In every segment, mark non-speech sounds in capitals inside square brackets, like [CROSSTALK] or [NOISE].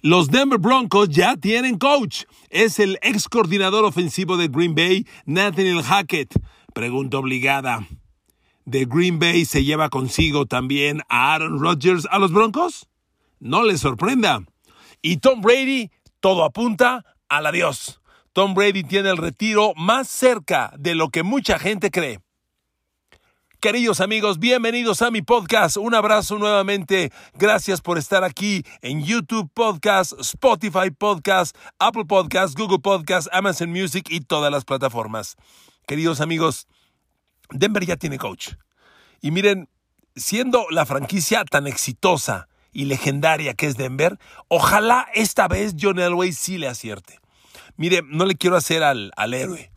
Los Denver Broncos ya tienen coach. Es el ex coordinador ofensivo de Green Bay, Nathaniel Hackett. Pregunta obligada. ¿De Green Bay se lleva consigo también a Aaron Rodgers a los Broncos? No les sorprenda. Y Tom Brady, todo apunta al adiós. Tom Brady tiene el retiro más cerca de lo que mucha gente cree. Queridos amigos, bienvenidos a mi podcast. Un abrazo nuevamente. Gracias por estar aquí en YouTube Podcast, Spotify Podcast, Apple Podcast, Google Podcast, Amazon Music y todas las plataformas. Queridos amigos, Denver ya tiene coach. Y miren, siendo la franquicia tan exitosa y legendaria que es Denver, ojalá esta vez John Elway sí le acierte. Mire, no le quiero hacer al, al héroe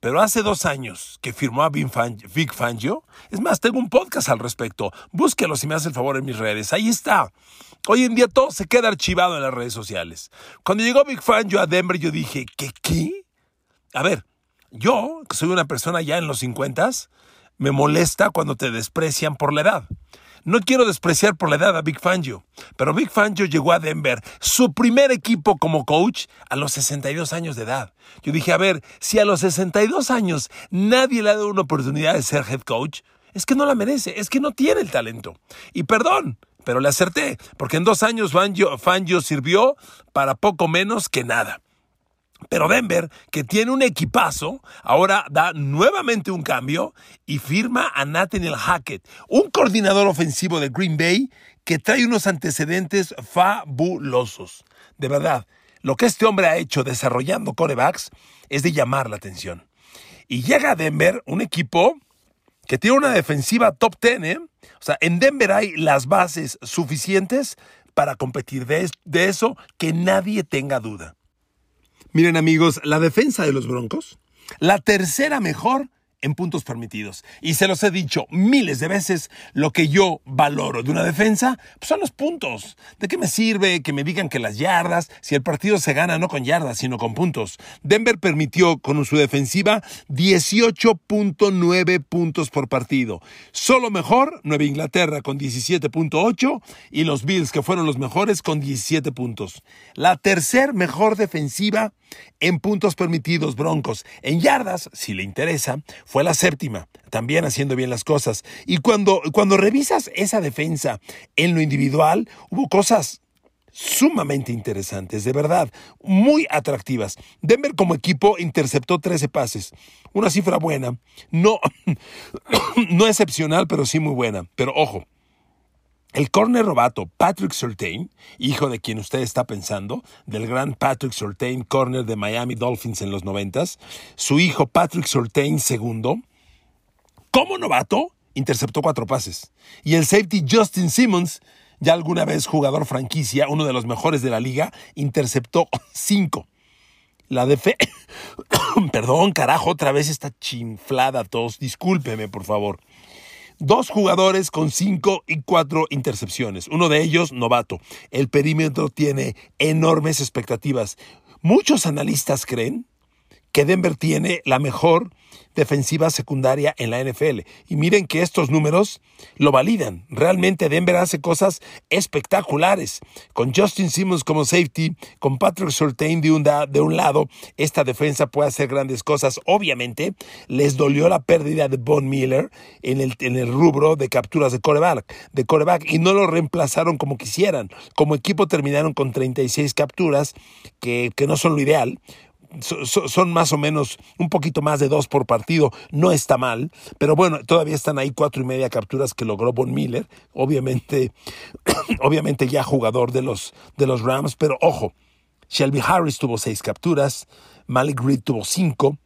pero hace dos años que firmó a Vic Fangio, es más, tengo un podcast al respecto. Búsquelo si me hace el favor en mis redes. Ahí está. Hoy en día todo se queda archivado en las redes sociales. Cuando llegó Big Fangio a Denver, yo dije, ¿qué qué? A ver, yo, que soy una persona ya en los 50, me molesta cuando te desprecian por la edad. No quiero despreciar por la edad a Big Fangio, pero Big Fangio llegó a Denver, su primer equipo como coach, a los 62 años de edad. Yo dije, a ver, si a los 62 años nadie le ha dado una oportunidad de ser head coach, es que no la merece, es que no tiene el talento. Y perdón, pero le acerté, porque en dos años Fangio, Fangio sirvió para poco menos que nada. Pero Denver, que tiene un equipazo, ahora da nuevamente un cambio y firma a Nathaniel Hackett, un coordinador ofensivo de Green Bay que trae unos antecedentes fabulosos. De verdad, lo que este hombre ha hecho desarrollando corebacks es de llamar la atención. Y llega a Denver un equipo que tiene una defensiva top 10, ¿eh? O sea, en Denver hay las bases suficientes para competir de, de eso que nadie tenga duda. Miren amigos, la defensa de los Broncos, la tercera mejor en puntos permitidos. Y se los he dicho miles de veces, lo que yo valoro de una defensa pues son los puntos. ¿De qué me sirve que me digan que las yardas, si el partido se gana no con yardas, sino con puntos? Denver permitió con su defensiva 18.9 puntos por partido. Solo mejor Nueva Inglaterra con 17.8 y los Bills que fueron los mejores con 17 puntos. La tercer mejor defensiva en puntos permitidos Broncos. En yardas, si le interesa, fue la séptima, también haciendo bien las cosas. Y cuando, cuando revisas esa defensa en lo individual, hubo cosas sumamente interesantes, de verdad, muy atractivas. Denver como equipo interceptó 13 pases, una cifra buena, no, [COUGHS] no excepcional, pero sí muy buena. Pero ojo, el corner robato Patrick Surtain, hijo de quien usted está pensando, del gran Patrick Surtain, corner de Miami Dolphins en los noventas, su hijo Patrick Surtain segundo, como novato, interceptó cuatro pases. Y el safety Justin Simmons, ya alguna vez jugador franquicia, uno de los mejores de la liga, interceptó [LAUGHS] cinco. La fe... [COUGHS] Perdón, carajo, otra vez está chinflada tos. Discúlpeme, por favor. Dos jugadores con cinco y cuatro intercepciones. Uno de ellos, novato. El perímetro tiene enormes expectativas. Muchos analistas creen que Denver tiene la mejor defensiva secundaria en la NFL. Y miren que estos números lo validan. Realmente Denver hace cosas espectaculares. Con Justin Simmons como safety, con Patrick Surtain de un, de un lado, esta defensa puede hacer grandes cosas. Obviamente, les dolió la pérdida de Von Miller en el, en el rubro de capturas de coreback, de y no lo reemplazaron como quisieran. Como equipo terminaron con 36 capturas, que, que no son lo ideal, son más o menos un poquito más de dos por partido, no está mal, pero bueno, todavía están ahí cuatro y media capturas que logró Von Miller, obviamente, [COUGHS] obviamente ya jugador de los, de los Rams, pero ojo, Shelby Harris tuvo seis capturas, Malik Reed tuvo cinco,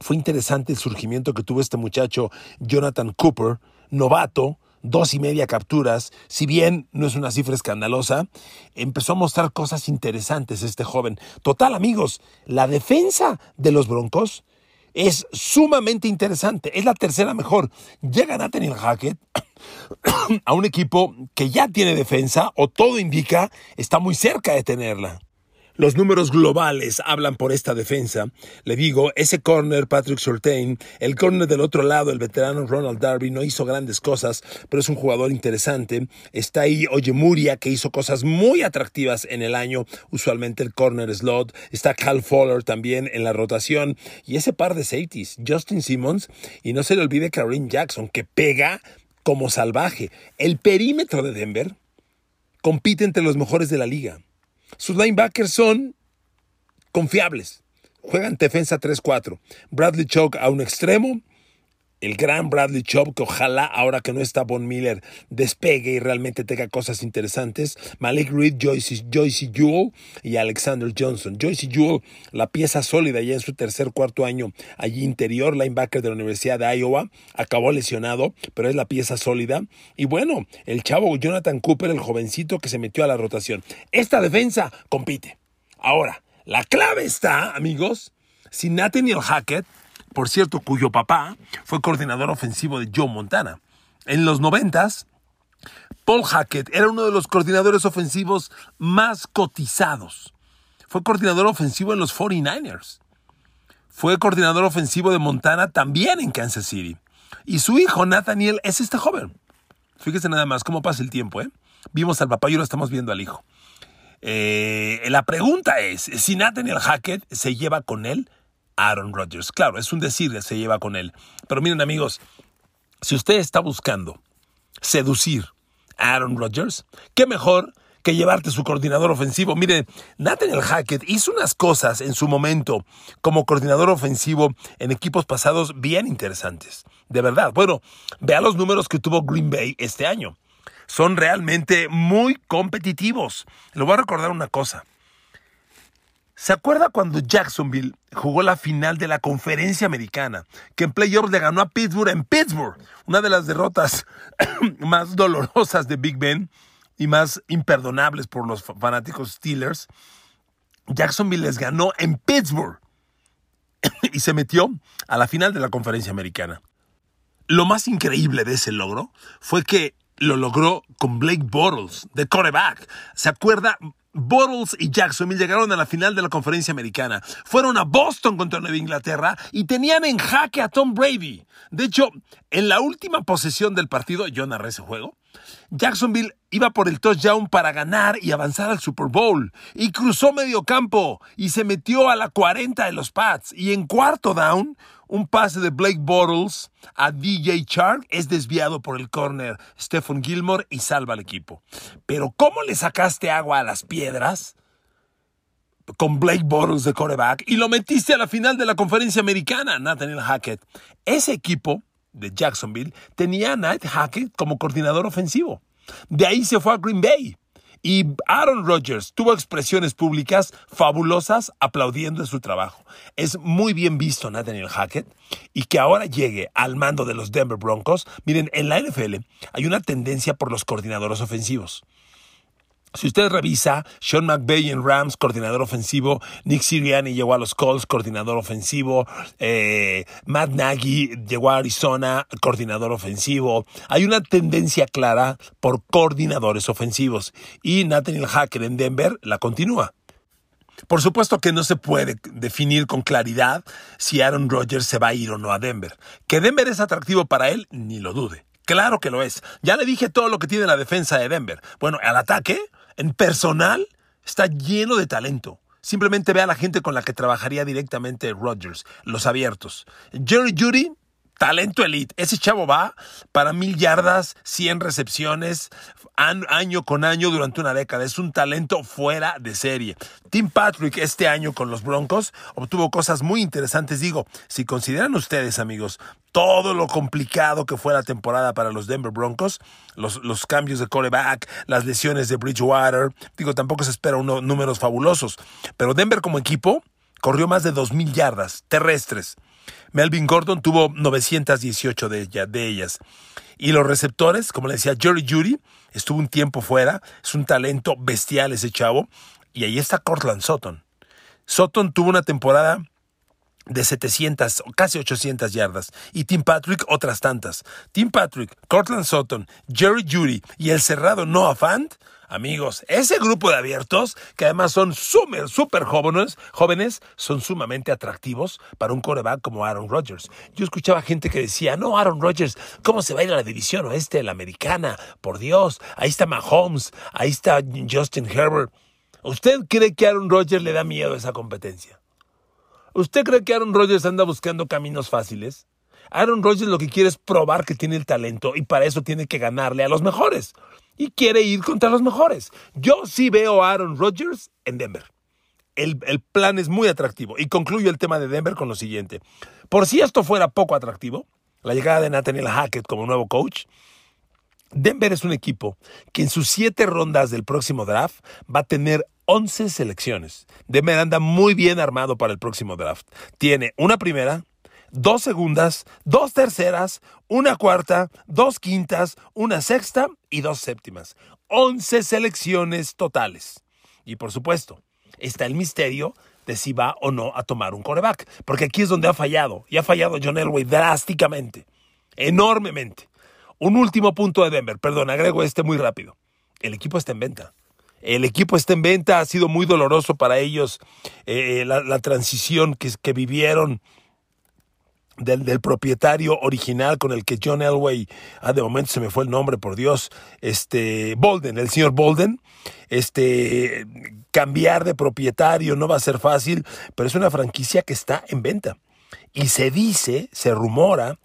fue interesante el surgimiento que tuvo este muchacho Jonathan Cooper, novato, dos y media capturas, si bien no es una cifra escandalosa, empezó a mostrar cosas interesantes este joven. Total, amigos, la defensa de los Broncos es sumamente interesante. Es la tercera mejor. Llega Nathaniel Hackett [COUGHS] a un equipo que ya tiene defensa, o todo indica, está muy cerca de tenerla. Los números globales hablan por esta defensa. Le digo, ese corner, Patrick Surtain, el corner del otro lado, el veterano Ronald Darby, no hizo grandes cosas, pero es un jugador interesante. Está ahí Ojemuria, que hizo cosas muy atractivas en el año, usualmente el corner slot. Está Cal Fowler también en la rotación. Y ese par de safeties, Justin Simmons, y no se le olvide Kareem Jackson, que pega como salvaje. El perímetro de Denver compite entre los mejores de la liga. Sus linebackers son confiables. Juegan defensa 3-4. Bradley Choke a un extremo. El gran Bradley Choke, que ojalá ahora que no está Von Miller despegue y realmente tenga cosas interesantes. Malik Reed, Joyce, Joyce Jewell y Alexander Johnson. Joyce Jewell, la pieza sólida ya en su tercer cuarto año allí interior, linebacker de la Universidad de Iowa, acabó lesionado, pero es la pieza sólida. Y bueno, el chavo Jonathan Cooper, el jovencito que se metió a la rotación. Esta defensa compite. Ahora, la clave está, amigos, si Nathaniel Hackett por cierto, cuyo papá fue coordinador ofensivo de Joe Montana. En los noventas, Paul Hackett era uno de los coordinadores ofensivos más cotizados. Fue coordinador ofensivo en los 49ers. Fue coordinador ofensivo de Montana también en Kansas City. Y su hijo, Nathaniel, es este joven. Fíjese nada más cómo pasa el tiempo, ¿eh? Vimos al papá y ahora estamos viendo al hijo. Eh, la pregunta es, si Nathaniel Hackett se lleva con él Aaron Rodgers. Claro, es un decir que se lleva con él. Pero miren amigos, si usted está buscando seducir a Aaron Rodgers, qué mejor que llevarte su coordinador ofensivo. Mire, Nathaniel Hackett hizo unas cosas en su momento como coordinador ofensivo en equipos pasados bien interesantes. De verdad. Bueno, vea los números que tuvo Green Bay este año. Son realmente muy competitivos. Le voy a recordar una cosa. ¿Se acuerda cuando Jacksonville jugó la final de la conferencia americana? Que en playoffs le ganó a Pittsburgh en Pittsburgh. Una de las derrotas [COUGHS] más dolorosas de Big Ben y más imperdonables por los fanáticos Steelers. Jacksonville les ganó en Pittsburgh [COUGHS] y se metió a la final de la conferencia americana. Lo más increíble de ese logro fue que lo logró con Blake Bortles de quarterback. ¿Se acuerda? Bottles y Jacksonville llegaron a la final de la conferencia americana. Fueron a Boston contra Nueva Inglaterra y tenían en jaque a Tom Brady. De hecho, en la última posesión del partido, yo narré ese juego, Jacksonville iba por el touchdown para ganar y avanzar al Super Bowl. Y cruzó medio campo y se metió a la 40 de los Pats. Y en cuarto down, un pase de Blake Bottles a DJ Chark es desviado por el corner Stephen Gilmore y salva al equipo. Pero ¿cómo le sacaste agua a las piedras? Con Blake Bottles de coreback y lo metiste a la final de la conferencia americana, Nathaniel Hackett. Ese equipo de Jacksonville tenía a Nate Hackett como coordinador ofensivo. De ahí se fue a Green Bay. Y Aaron Rodgers tuvo expresiones públicas fabulosas aplaudiendo su trabajo. Es muy bien visto Nathaniel Hackett y que ahora llegue al mando de los Denver Broncos. Miren, en la NFL hay una tendencia por los coordinadores ofensivos. Si usted revisa, Sean McVay en Rams, coordinador ofensivo, Nick Sirianni llegó a los Colts, coordinador ofensivo, eh, Matt Nagy llegó a Arizona, coordinador ofensivo. Hay una tendencia clara por coordinadores ofensivos y Nathaniel Hacker en Denver la continúa. Por supuesto que no se puede definir con claridad si Aaron Rodgers se va a ir o no a Denver. Que Denver es atractivo para él, ni lo dude. Claro que lo es. Ya le dije todo lo que tiene la defensa de Denver. Bueno, al ataque, en personal está lleno de talento. Simplemente ve a la gente con la que trabajaría directamente Rodgers, los abiertos. Jerry Judy, talento elite. Ese chavo va para mil yardas, 100 recepciones, año con año durante una década. Es un talento fuera de serie. Tim Patrick este año con los Broncos obtuvo cosas muy interesantes. Digo, si consideran ustedes, amigos, todo lo complicado que fue la temporada para los Denver Broncos, los, los cambios de coreback, las lesiones de Bridgewater, digo, tampoco se espera unos números fabulosos. Pero Denver como equipo corrió más de 2.000 yardas terrestres. Melvin Gordon tuvo 918 de, ellas. Y los receptores, como le decía, Jerry Judy estuvo un tiempo fuera, es un talento bestial ese chavo. Y ahí está Cortland Sutton. Sutton tuvo una temporada de 700, casi 800 yardas. Y Tim Patrick otras tantas. Tim Patrick, Cortland Sutton, Jerry Judy y el cerrado Noah Fant Amigos, ese grupo de abiertos, que además son súper, súper jóvenes, jóvenes, son sumamente atractivos para un coreback como Aaron Rodgers. Yo escuchaba gente que decía, no, Aaron Rodgers, ¿cómo se va a ir a la división oeste, la americana? Por Dios, ahí está Mahomes, ahí está Justin Herbert. ¿Usted cree que Aaron Rodgers le da miedo a esa competencia? ¿Usted cree que Aaron Rodgers anda buscando caminos fáciles? Aaron Rodgers lo que quiere es probar que tiene el talento y para eso tiene que ganarle a los mejores y quiere ir contra los mejores. Yo sí veo a Aaron Rodgers en Denver. El, plan es muy atractivo. Y concluyo el tema de Denver con lo siguiente. Por si esto fuera poco atractivo, la llegada de Nathaniel Hackett como nuevo coach, Denver es un equipo que en sus siete rondas del próximo draft va a tener 11 selecciones. Denver anda muy bien armado para el próximo draft. Tiene una primera, dos segundas, dos terceras, una cuarta, dos quintas, una sexta y dos séptimas. Once selecciones totales. Y por supuesto, está el misterio de si va o no a tomar un coreback. Porque aquí es donde ha fallado. Y ha fallado John Elway drásticamente. Enormemente. Un último punto de Denver. Perdón, agrego este muy rápido. El equipo está en venta. El equipo está en venta. Ha sido muy doloroso para ellos eh, la, transición que vivieron del, propietario original con el que John Elway, ah, de momento se me fue el nombre, por Dios, este, Bolden, el señor Bolden, este, cambiar de propietario no va a ser fácil, pero es una franquicia que está en venta. Y se dice, se rumora,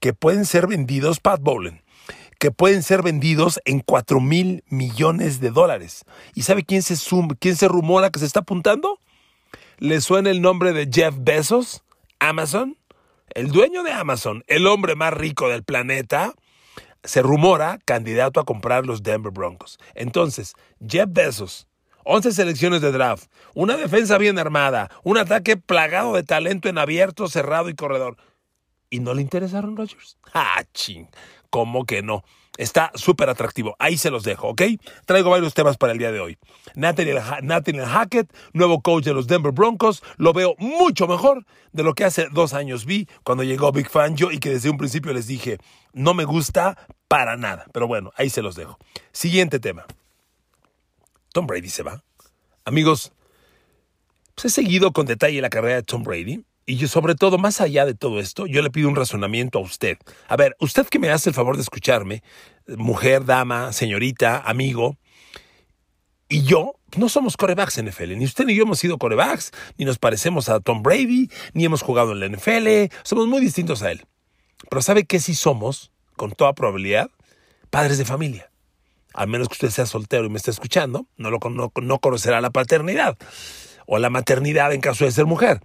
que pueden ser vendidos, Pat Bowlen, que pueden ser vendidos en 4 mil millones de dólares. ¿Y sabe quién se, quién se rumora que se está apuntando? ¿Le suena el nombre de Jeff Bezos? Amazon el dueño de Amazon, el hombre más rico del planeta, se rumora candidato a comprar los Denver Broncos. Entonces, Jeff Bezos, 11 selecciones de draft, una defensa bien armada, un ataque plagado de talento en abierto, cerrado y corredor. ¿Y no le interesaron Rodgers? ¡Ah, ching! ¿Cómo que no? Está súper atractivo. Ahí se los dejo, ¿ok? Traigo varios temas para el día de hoy. Nathaniel, Hackett, nuevo coach de los Denver Broncos, lo veo mucho mejor de lo que hace dos años vi cuando llegó Big Fangio y que desde un principio les dije, no me gusta para nada. Pero bueno, ahí se los dejo. Siguiente tema. Tom Brady se va. Amigos, pues he seguido con detalle la carrera de Tom Brady. Y yo, sobre todo, más allá de todo esto, yo le pido un razonamiento a usted. A ver, usted que me hace el favor de escucharme, mujer, dama, señorita, amigo, y yo no somos corebacks NFL. Ni usted ni yo hemos sido corebacks, ni nos parecemos a Tom Brady, ni hemos jugado en la NFL. Somos muy distintos a él. Pero ¿sabe qué sí somos, con toda probabilidad? Padres de familia. A menos que usted sea soltero y me esté escuchando, no, lo, no, no conocerá la paternidad o la maternidad en caso de ser mujer.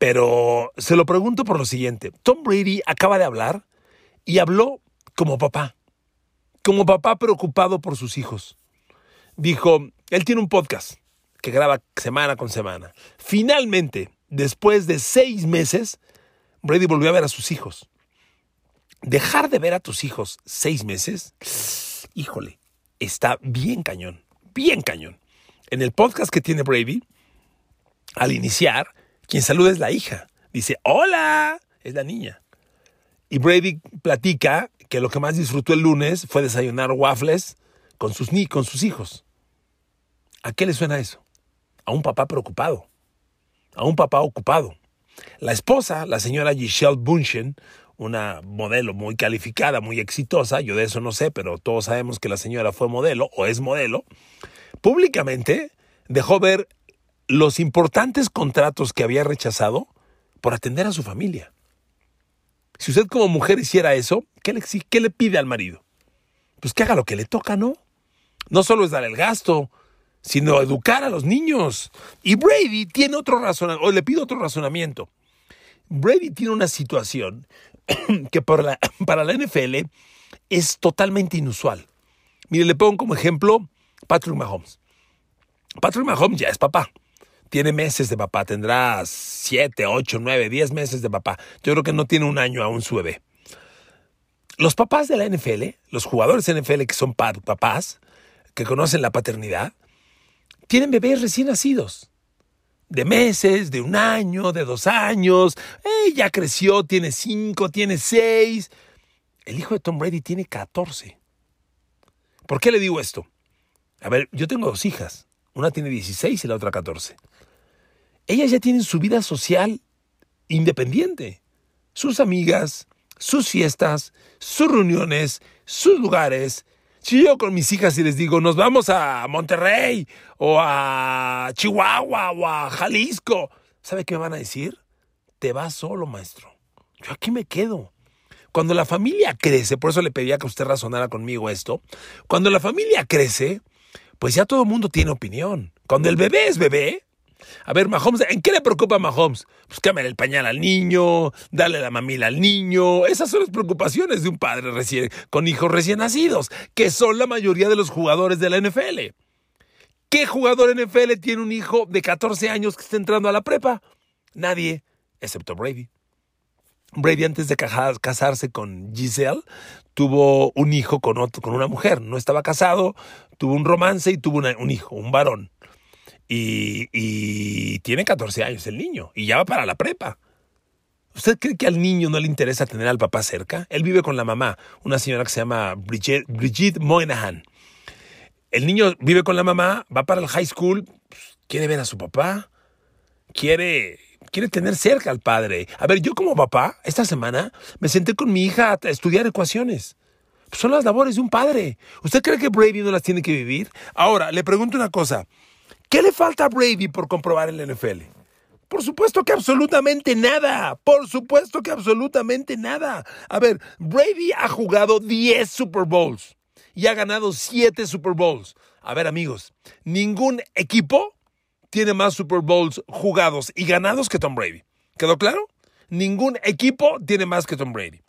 Pero se lo pregunto por lo siguiente. Tom Brady acaba de hablar y habló como papá, como papá preocupado por sus hijos. Dijo, él tiene un podcast que graba semana con semana. Finalmente, después de seis meses, Brady volvió a ver a sus hijos. Dejar de ver a tus hijos seis meses, híjole, está bien cañón, bien cañón. En el podcast que tiene Brady, al iniciar, quien saluda es la hija. Dice, hola, es la niña. Y Brady platica que lo que más disfrutó el lunes fue desayunar waffles con sus, con sus hijos. ¿A qué le suena eso? A un papá preocupado, a un papá ocupado. La esposa, la señora Giselle Bunchen, una modelo muy calificada, muy exitosa, yo de eso no sé, pero todos sabemos que la señora fue modelo o es modelo, públicamente dejó ver los importantes contratos que había rechazado por atender a su familia. Si usted como mujer hiciera eso, ¿qué le, pide al marido? Pues que haga lo que le toca, ¿no? No solo es dar el gasto, sino educar a los niños. Y Brady tiene otro razonamiento, o le pido otro razonamiento. Brady tiene una situación [CLEARS THROAT] que [CLEARS THROAT] para la, para la NFL es totalmente inusual. Mire, le pongo como ejemplo Patrick Mahomes. Patrick Mahomes ya es papá tiene meses de papá, tendrá 7, 8, 9, 10 meses de papá. Yo creo que no tiene un año aún su bebé. Los papás de la NFL, los jugadores de NFL que son papás, que conocen la paternidad, tienen bebés recién nacidos. De meses, de un año, de dos años. Eh, ya creció, tiene cinco, tiene seis. El hijo de Tom Brady tiene 14. ¿Por qué le digo esto? A ver, yo tengo dos hijas. Una tiene 16 y la otra 14. Ellas ya tienen su vida social independiente. Sus amigas, sus fiestas, sus reuniones, sus lugares. Si yo con mis hijas y les digo, nos vamos a Monterrey o a Chihuahua o a Jalisco, ¿sabe qué me van a decir? Te vas solo, maestro. Yo aquí me quedo. Cuando la familia crece, por eso le pedía que usted razonara conmigo esto, cuando la familia crece, pues ya todo el mundo tiene opinión. Cuando el bebé es bebé, a ver, Mahomes, ¿en qué le preocupa Mahomes? Pues cámbiale el pañal al niño, darle la mamila al niño. Esas son las preocupaciones de un padre recién, con hijos recién nacidos, que son la mayoría de los jugadores de la NFL. ¿Qué jugador NFL tiene un hijo de 14 años que está entrando a la prepa? Nadie, excepto Brady. Brady antes de casarse con Giselle tuvo un hijo con, con una mujer. No estaba casado, tuvo un romance y tuvo un hijo, un varón. Y, tiene 14 años el niño y ya va para la prepa. ¿Usted cree que al niño no le interesa tener al papá cerca? Él vive con la mamá, una señora que se llama Brigitte, Moynihan. El niño vive con la mamá, va para el high school, pues, quiere ver a su papá, quiere, quiere tener cerca al padre. A ver, yo como papá, esta semana me senté con mi hija a estudiar ecuaciones. Pues, son las labores de un padre. ¿Usted cree que Brady no las tiene que vivir? Ahora, le pregunto una cosa. ¿Qué le falta a Brady por comprobar en la NFL? Por supuesto que absolutamente nada. Por supuesto que absolutamente nada. A ver, Brady ha jugado 10 Super Bowls y ha ganado 7 Super Bowls. A ver, amigos, ningún equipo tiene más Super Bowls jugados y ganados que Tom Brady. ¿Quedó claro? Ningún equipo tiene más que Tom Brady.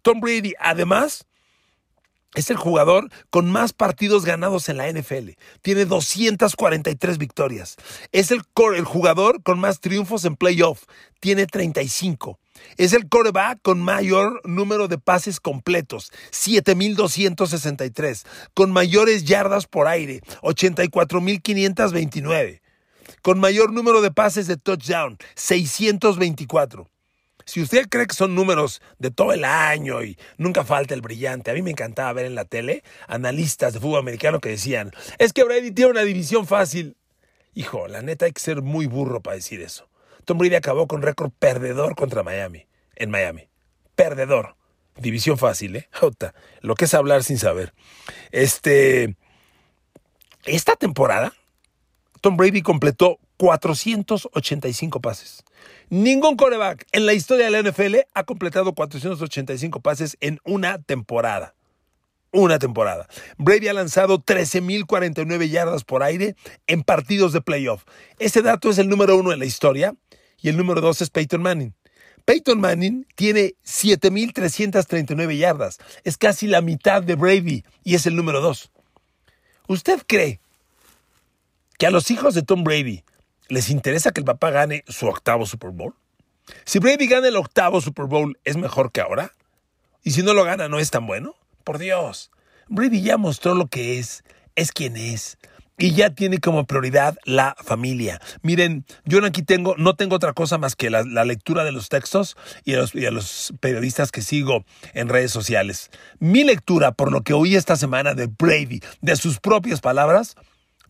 Tom Brady, además, es el jugador con más partidos ganados en la NFL. Tiene 243 victorias. Es el, el jugador con más triunfos en playoff. Tiene 35. Es el coreback con mayor número de pases completos, 7.263. Con mayores yardas por aire, 84.529. Con mayor número de pases de touchdown, 624. Si usted cree que son números de todo el año y nunca falta el brillante, a mí me encantaba ver en la tele analistas de fútbol americano que decían, es que Brady tiene una división fácil. Hijo, la neta hay que ser muy burro para decir eso. Tom Brady acabó con récord perdedor contra Miami, en Miami. Perdedor. División fácil, ¿eh? Jota, lo que es hablar sin saber. Este. Esta temporada, Tom Brady completó 485 pases. Ningún coreback en la historia de la NFL ha completado 485 pases en una temporada. Una temporada. Brady ha lanzado 13.049 yardas por aire en partidos de playoff. Ese dato es el número uno en la historia y el número dos es Peyton Manning. Peyton Manning tiene 7.339 yardas. Es casi la mitad de Brady y es el número dos. ¿Usted cree que a los hijos de Tom Brady ¿Les interesa que el papá gane su octavo Super Bowl? Si Brady gana el octavo Super Bowl, ¿es mejor que ahora? ¿Y si no lo gana, no es tan bueno? Por Dios, Brady ya mostró lo que es, es quien es. Y ya tiene como prioridad la familia. Miren, yo aquí tengo, no tengo otra cosa más que la, lectura de los textos y a, los, y a los periodistas que sigo en redes sociales. Mi lectura, por lo que oí esta semana de Brady, de sus propias palabras,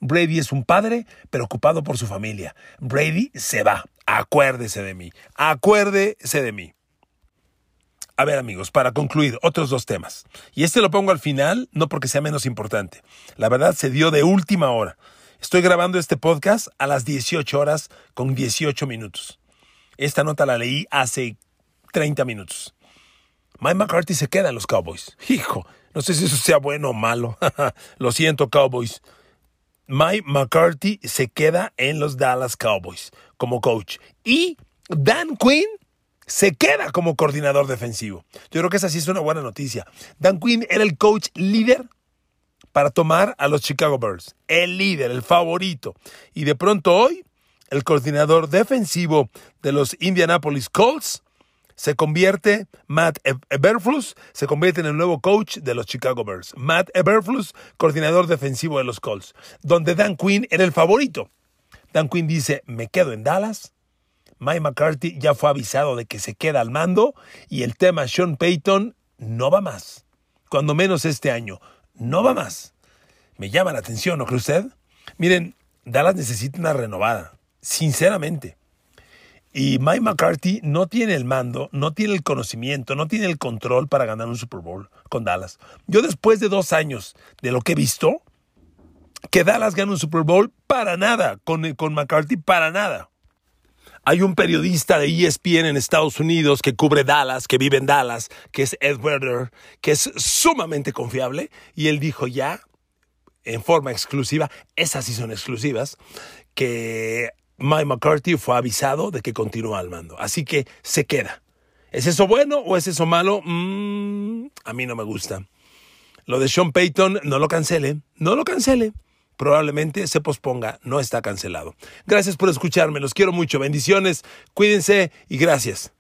Brady es un padre preocupado por su familia. Brady se va. Acuérdese de mí. Acuérdese de mí. A ver amigos, para concluir, otros dos temas. Y este lo pongo al final, no porque sea menos importante. La verdad se dio de última hora. Estoy grabando este podcast a las 18 horas con 18 minutos. Esta nota la leí hace 30 minutos. Mike McCarthy se queda en los Cowboys. Hijo, no sé si eso sea bueno o malo. [LAUGHS] lo siento, Cowboys. Mike McCarthy se queda en los Dallas Cowboys como coach. Y Dan Quinn se queda como coordinador defensivo. Yo creo que esa sí es una buena noticia. Dan Quinn era el coach líder para tomar a los Chicago Bears. El líder, el favorito. Y de pronto hoy, el coordinador defensivo de los Indianapolis Colts se convierte, Matt Eberflus se convierte en el nuevo coach de los Chicago Bears. Matt Eberflus, coordinador defensivo de los Colts, donde Dan Quinn era el favorito. Dan Quinn dice, me quedo en Dallas. Mike McCarthy ya fue avisado de que se queda al mando y el tema Sean Payton no va más. Cuando menos este año, no va más. Me llama la atención, ¿no cree usted? Miren, Dallas necesita una renovada, sinceramente. Y Mike McCarthy no tiene el mando, no tiene el conocimiento, no tiene el control para ganar un Super Bowl con Dallas. Yo después de dos años de lo que he visto, que Dallas gane un Super Bowl para nada, con, con McCarthy para nada. Hay un periodista de ESPN en Estados Unidos que cubre Dallas, que vive en Dallas, que es Ed Werder, que es sumamente confiable, y él dijo ya, en forma exclusiva, esas sí son exclusivas, que Mike McCarthy fue avisado de que continúa al mando. Así que se queda. ¿Es eso bueno o es eso malo? Mm, a mí no me gusta. Lo de Sean Payton, no lo cancele, no lo cancele. Probablemente se posponga, no está cancelado. Gracias por escucharme, los quiero mucho, bendiciones, cuídense y gracias.